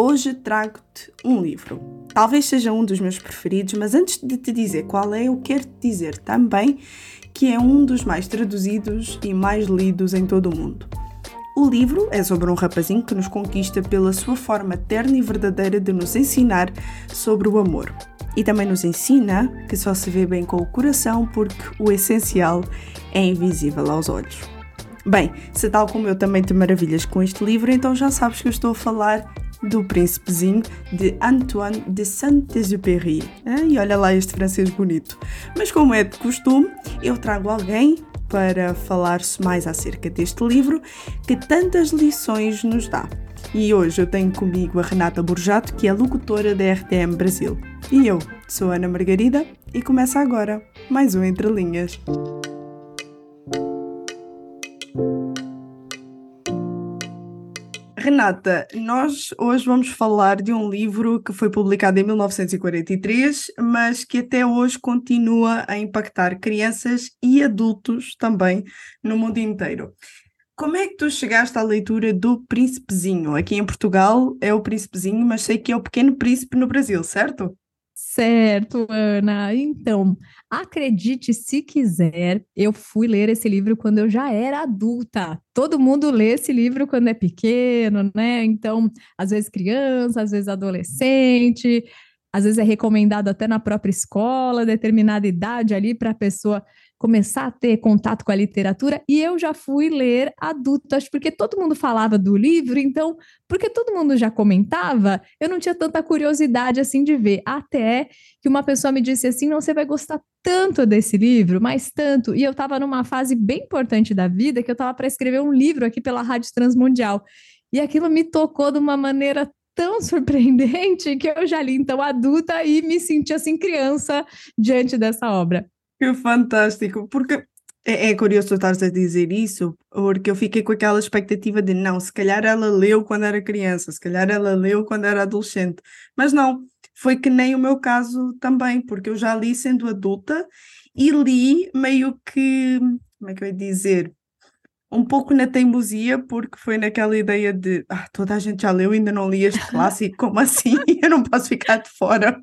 Hoje trago-te um livro. Talvez seja um dos meus preferidos, mas antes de te dizer qual é, eu quero te dizer também que é um dos mais traduzidos e mais lidos em todo o mundo. O livro é sobre um rapazinho que nos conquista pela sua forma terna e verdadeira de nos ensinar sobre o amor. E também nos ensina que só se vê bem com o coração porque o essencial é invisível aos olhos. Bem, se tal como eu também te maravilhas com este livro, então já sabes que eu estou a falar do Príncipezinho de Antoine de Saint-Exupéry. E olha lá este francês bonito. Mas como é de costume, eu trago alguém para falar-se mais acerca deste livro que tantas lições nos dá. E hoje eu tenho comigo a Renata Borjato, que é locutora da RTM Brasil. E eu sou Ana Margarida e começa agora mais um Entre Linhas. Renata, nós hoje vamos falar de um livro que foi publicado em 1943, mas que até hoje continua a impactar crianças e adultos também no mundo inteiro. Como é que tu chegaste à leitura do Príncipezinho? Aqui em Portugal é o Príncipezinho, mas sei que é o Pequeno Príncipe no Brasil, certo? Certo, Ana. Então, acredite se quiser, eu fui ler esse livro quando eu já era adulta. Todo mundo lê esse livro quando é pequeno, né? Então, às vezes criança, às vezes adolescente, às vezes é recomendado até na própria escola, determinada idade ali para a pessoa começar a ter contato com a literatura e eu já fui ler adulto, acho porque todo mundo falava do livro, então, porque todo mundo já comentava, eu não tinha tanta curiosidade assim de ver, até que uma pessoa me disse assim, não, você vai gostar tanto desse livro, mas tanto, e eu estava numa fase bem importante da vida, que eu estava para escrever um livro aqui pela Rádio Transmundial, e aquilo me tocou de uma maneira tão surpreendente que eu já li então adulta e me senti assim criança diante dessa obra. Que fantástico, porque é, é curioso tu estares a dizer isso, porque eu fiquei com aquela expectativa de não, se calhar ela leu quando era criança, se calhar ela leu quando era adolescente, mas não, foi que nem o meu caso também, porque eu já li sendo adulta e li meio que, como é que eu ia dizer, um pouco na teimosia, porque foi naquela ideia de ah, toda a gente já leu, ainda não li este clássico, como assim? Eu não posso ficar de fora.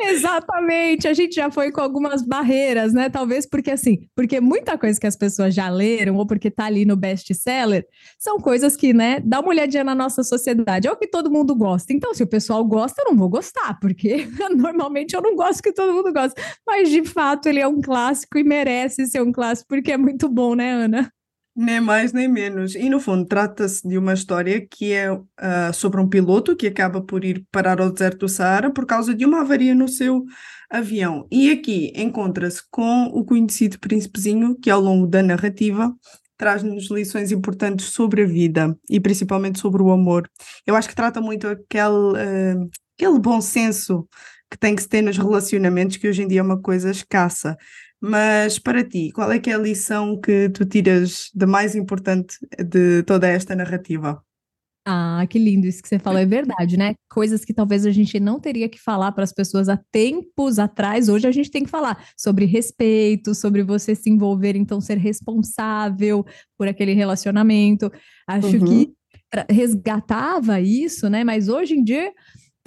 Exatamente, a gente já foi com algumas barreiras, né? Talvez porque assim, porque muita coisa que as pessoas já leram, ou porque tá ali no best-seller, são coisas que, né, dá uma olhadinha na nossa sociedade, é o que todo mundo gosta. Então, se o pessoal gosta, eu não vou gostar, porque normalmente eu não gosto que todo mundo gosta. Mas de fato, ele é um clássico e merece ser um clássico, porque é muito bom, né, Ana? Nem mais nem menos. E no fundo trata-se de uma história que é uh, sobre um piloto que acaba por ir parar ao deserto do Saara por causa de uma avaria no seu avião. E aqui encontra-se com o conhecido príncipezinho que ao longo da narrativa traz-nos lições importantes sobre a vida e principalmente sobre o amor. Eu acho que trata muito aquele, uh, aquele bom senso que tem que se ter nos relacionamentos, que hoje em dia é uma coisa escassa. Mas para ti, qual é que é a lição que tu tiras de mais importante de toda esta narrativa? Ah, que lindo isso que você falou, é verdade, né? Coisas que talvez a gente não teria que falar para as pessoas há tempos atrás, hoje a gente tem que falar sobre respeito, sobre você se envolver, então ser responsável por aquele relacionamento. Acho uhum. que resgatava isso, né? Mas hoje em dia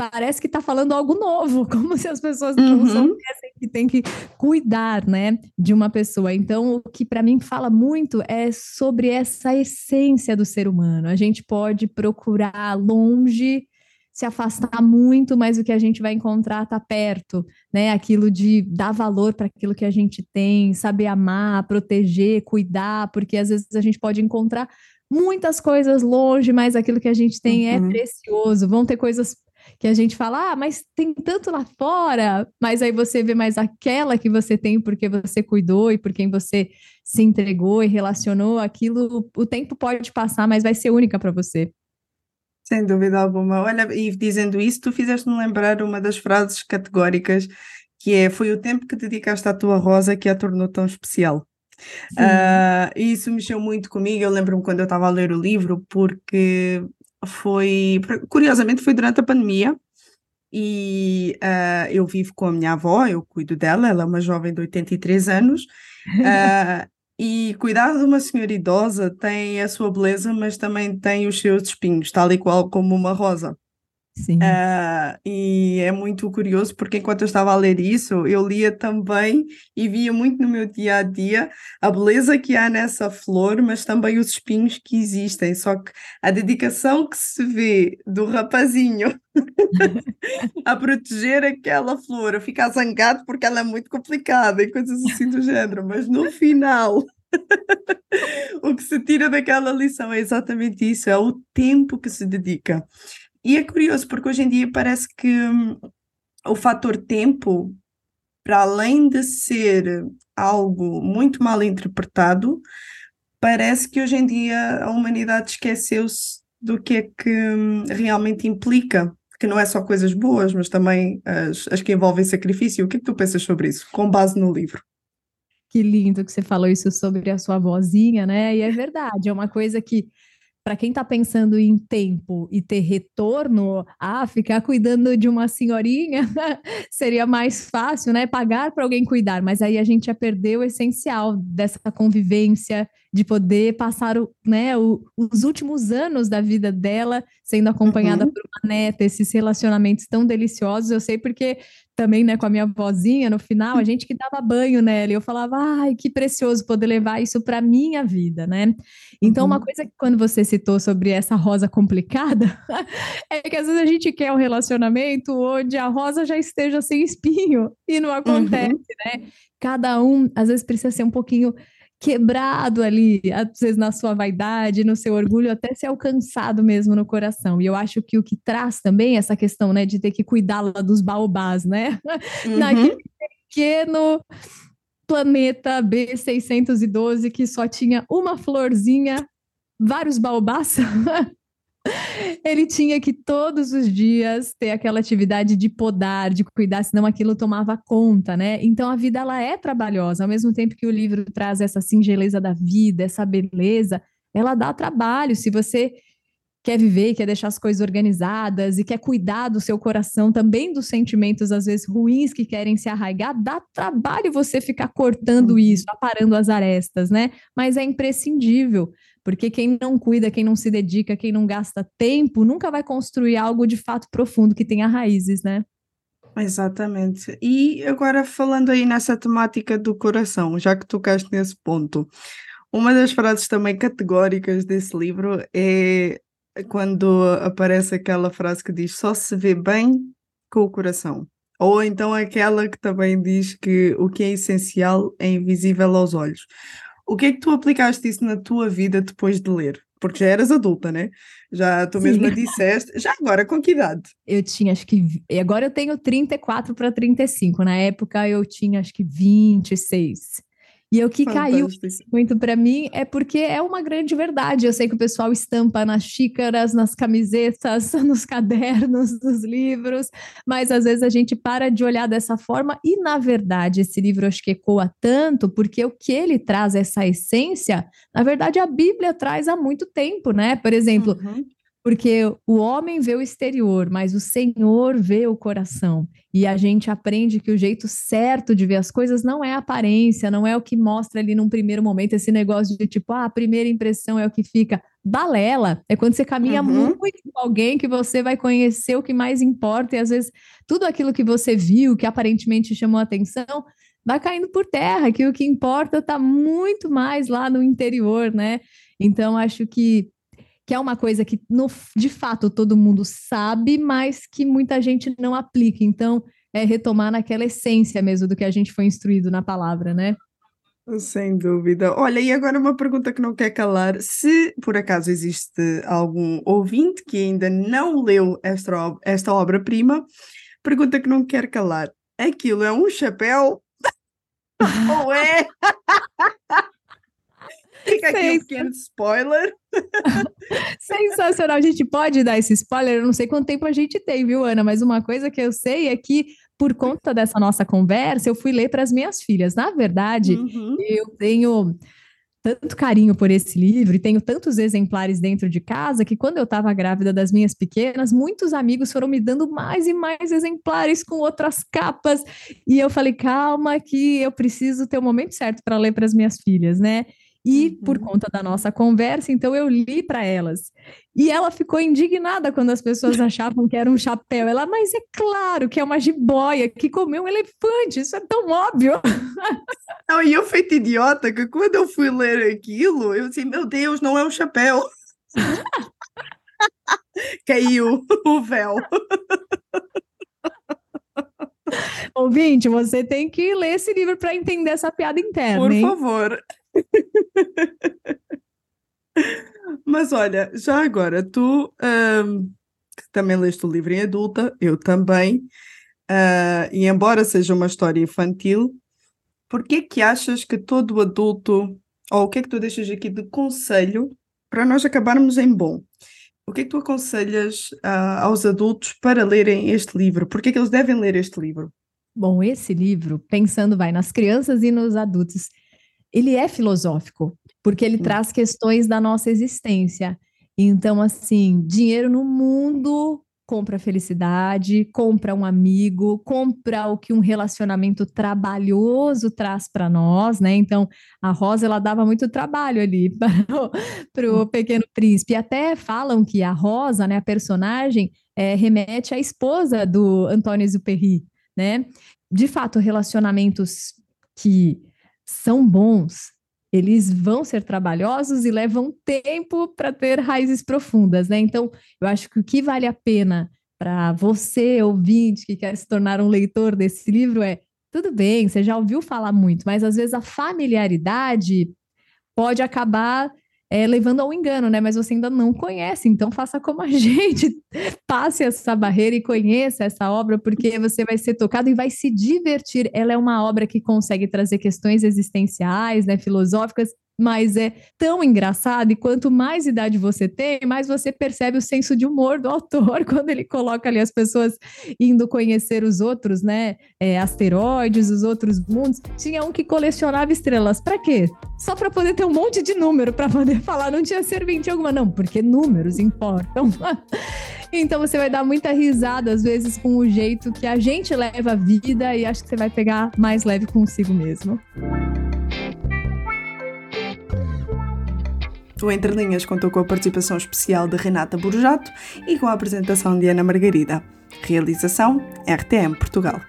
parece que está falando algo novo, como se as pessoas uhum. não soubessem que tem que cuidar, né, de uma pessoa. Então, o que para mim fala muito é sobre essa essência do ser humano. A gente pode procurar longe, se afastar muito, mas o que a gente vai encontrar está perto, né? Aquilo de dar valor para aquilo que a gente tem, saber amar, proteger, cuidar, porque às vezes a gente pode encontrar muitas coisas longe, mas aquilo que a gente tem é uhum. é precioso. Vão ter coisas que a gente fala, ah, mas tem tanto lá fora, mas aí você vê mais aquela que você tem porque você cuidou e por quem você se entregou e relacionou, aquilo, o tempo pode passar, mas vai ser única para você. Sem dúvida alguma. Olha, e dizendo isso, tu fizeste-me lembrar uma das frases categóricas que é: Foi o tempo que dedicaste à tua rosa que a tornou tão especial. Uh, isso mexeu muito comigo. Eu lembro-me quando eu estava a ler o livro, porque foi, curiosamente, foi durante a pandemia e uh, eu vivo com a minha avó, eu cuido dela, ela é uma jovem de 83 anos. Uh, e cuidar de uma senhora idosa tem a sua beleza, mas também tem os seus espinhos, tal e qual como uma rosa. Sim. Uh, e é muito curioso porque enquanto eu estava a ler isso, eu lia também e via muito no meu dia a dia a beleza que há nessa flor, mas também os espinhos que existem. Só que a dedicação que se vê do rapazinho a proteger aquela flor, a ficar zangado porque ela é muito complicada e coisas assim do género, mas no final. o que se tira daquela lição é exatamente isso, é o tempo que se dedica. E é curioso, porque hoje em dia parece que hum, o fator tempo, para além de ser algo muito mal interpretado, parece que hoje em dia a humanidade esqueceu-se do que é que hum, realmente implica, que não é só coisas boas, mas também as, as que envolvem sacrifício. O que é que tu pensas sobre isso, com base no livro? Que lindo que você falou isso sobre a sua vozinha, né? E é verdade, é uma coisa que para quem está pensando em tempo e ter retorno, ah, ficar cuidando de uma senhorinha seria mais fácil, né? Pagar para alguém cuidar, mas aí a gente já perdeu o essencial dessa convivência, de poder passar o, né, o, os últimos anos da vida dela sendo acompanhada uhum. por uma neta, esses relacionamentos tão deliciosos. Eu sei porque também, né, com a minha vozinha no final, a gente que dava banho nela, e eu falava, ai, que precioso poder levar isso para minha vida, né? Então, uhum. uma coisa que quando você citou sobre essa rosa complicada, é que às vezes a gente quer um relacionamento onde a rosa já esteja sem espinho, e não acontece, uhum. né? Cada um, às vezes, precisa ser um pouquinho quebrado ali, às vezes na sua vaidade, no seu orgulho, até ser alcançado mesmo no coração. E eu acho que o que traz também essa questão, né, de ter que cuidar lá dos baobás, né? Uhum. Naquele pequeno planeta B612 que só tinha uma florzinha, vários baobás. Ele tinha que todos os dias ter aquela atividade de podar, de cuidar, senão aquilo tomava conta, né? Então a vida ela é trabalhosa, ao mesmo tempo que o livro traz essa singeleza da vida, essa beleza, ela dá trabalho. Se você quer viver, quer deixar as coisas organizadas e quer cuidar do seu coração, também dos sentimentos às vezes ruins que querem se arraigar, dá trabalho você ficar cortando uhum. isso, aparando as arestas, né? Mas é imprescindível. Porque quem não cuida, quem não se dedica, quem não gasta tempo, nunca vai construir algo de fato profundo que tenha raízes, né? Exatamente. E agora falando aí nessa temática do coração, já que tocaste nesse ponto, uma das frases também categóricas desse livro é quando aparece aquela frase que diz só se vê bem com o coração. Ou então aquela que também diz que o que é essencial é invisível aos olhos. O que é que tu aplicaste isso na tua vida depois de ler? Porque já eras adulta, né? Já tu Sim. mesma disseste. Já agora, com que idade? Eu tinha, acho que. Agora eu tenho 34 para 35. Na época eu tinha, acho que 26. E o que caiu muito para mim é porque é uma grande verdade. Eu sei que o pessoal estampa nas xícaras, nas camisetas, nos cadernos, nos livros, mas às vezes a gente para de olhar dessa forma e, na verdade, esse livro acho que ecoa tanto porque o que ele traz, essa essência, na verdade, a Bíblia traz há muito tempo, né? Por exemplo, uhum. Porque o homem vê o exterior, mas o Senhor vê o coração. E a gente aprende que o jeito certo de ver as coisas não é a aparência, não é o que mostra ali num primeiro momento, esse negócio de tipo, ah, a primeira impressão é o que fica. Balela é quando você caminha uhum. muito com alguém que você vai conhecer o que mais importa, e às vezes tudo aquilo que você viu, que aparentemente chamou a atenção, vai caindo por terra, que o que importa está muito mais lá no interior, né? Então, acho que que é uma coisa que, no, de fato, todo mundo sabe, mas que muita gente não aplica. Então, é retomar naquela essência mesmo do que a gente foi instruído na palavra, né? Sem dúvida. Olha, e agora uma pergunta que não quer calar. Se por acaso existe algum ouvinte que ainda não leu esta, esta obra-prima, pergunta que não quer calar. Aquilo é um chapéu? Ou é? Fica aqui um pequeno spoiler. Sensacional. A gente pode dar esse spoiler? Eu não sei quanto tempo a gente tem, viu, Ana? Mas uma coisa que eu sei é que, por conta dessa nossa conversa, eu fui ler para as minhas filhas. Na verdade, uhum. eu tenho tanto carinho por esse livro e tenho tantos exemplares dentro de casa que quando eu estava grávida das minhas pequenas, muitos amigos foram me dando mais e mais exemplares com outras capas e eu falei calma que eu preciso ter o momento certo para ler para as minhas filhas, né? E Uhum. por conta da nossa conversa, então eu li para elas. E ela ficou indignada quando as pessoas achavam que era um chapéu. Ela, mas é claro que é uma jiboia que comeu um elefante, isso é tão óbvio. Não, e eu feito idiota que quando eu fui ler aquilo, eu disse, meu Deus, não é um chapéu. Caiu o véu. Ouvinte, você tem que ler esse livro para entender essa piada interna, Por hein? favor. Mas olha, já agora, tu que também leste o livro em adulta, eu também, ah, e embora seja uma história infantil, por que que achas que todo adulto, ou o que é que tu deixas aqui de conselho para nós acabarmos em bom? O que é que tu aconselhas ah, aos adultos para lerem este livro? Por que é que eles devem ler este livro? Bom, esse livro, pensando vai nas crianças e nos adultos, ele é filosófico, porque ele Hum. traz questões da nossa existência. Então, assim, dinheiro no mundo compra felicidade, compra um amigo, compra o que um relacionamento trabalhoso traz para nós, né? Então, a Rosa ela dava muito trabalho ali para o Pequeno Príncipe. E até falam que a Rosa, né, a personagem, é, remete à esposa do Antônio Exupéry, né? De fato, relacionamentos que são bons, eles vão ser trabalhosos e levam tempo para ter raízes profundas, né? Então, eu acho que o que vale a pena para você, ouvinte, que quer se tornar um leitor desse livro é tudo bem, você já ouviu falar muito, mas às vezes a familiaridade pode acabar é, levando ao engano, né? Mas você ainda não conhece, então faça como a gente, passe essa barreira e conheça essa obra, porque você vai ser tocado e vai se divertir. Ela é uma obra que consegue trazer questões existenciais, né, filosóficas, mas é tão engraçado e quanto mais idade você tem, mais você percebe o senso de humor do autor quando ele coloca ali as pessoas indo conhecer os outros, né, é, asteroides, os outros mundos. Tinha um que colecionava estrelas, para quê? Só para poder ter um monte de número para poder falar, não tinha serventia alguma, não, porque números importam. Então você vai dar muita risada, às vezes, com o jeito que a gente leva a vida e acho que você vai pegar mais leve consigo mesmo. O Entre Linhas contou com a participação especial de Renata Burjato e com a apresentação de Ana Margarida. Realização RTM Portugal.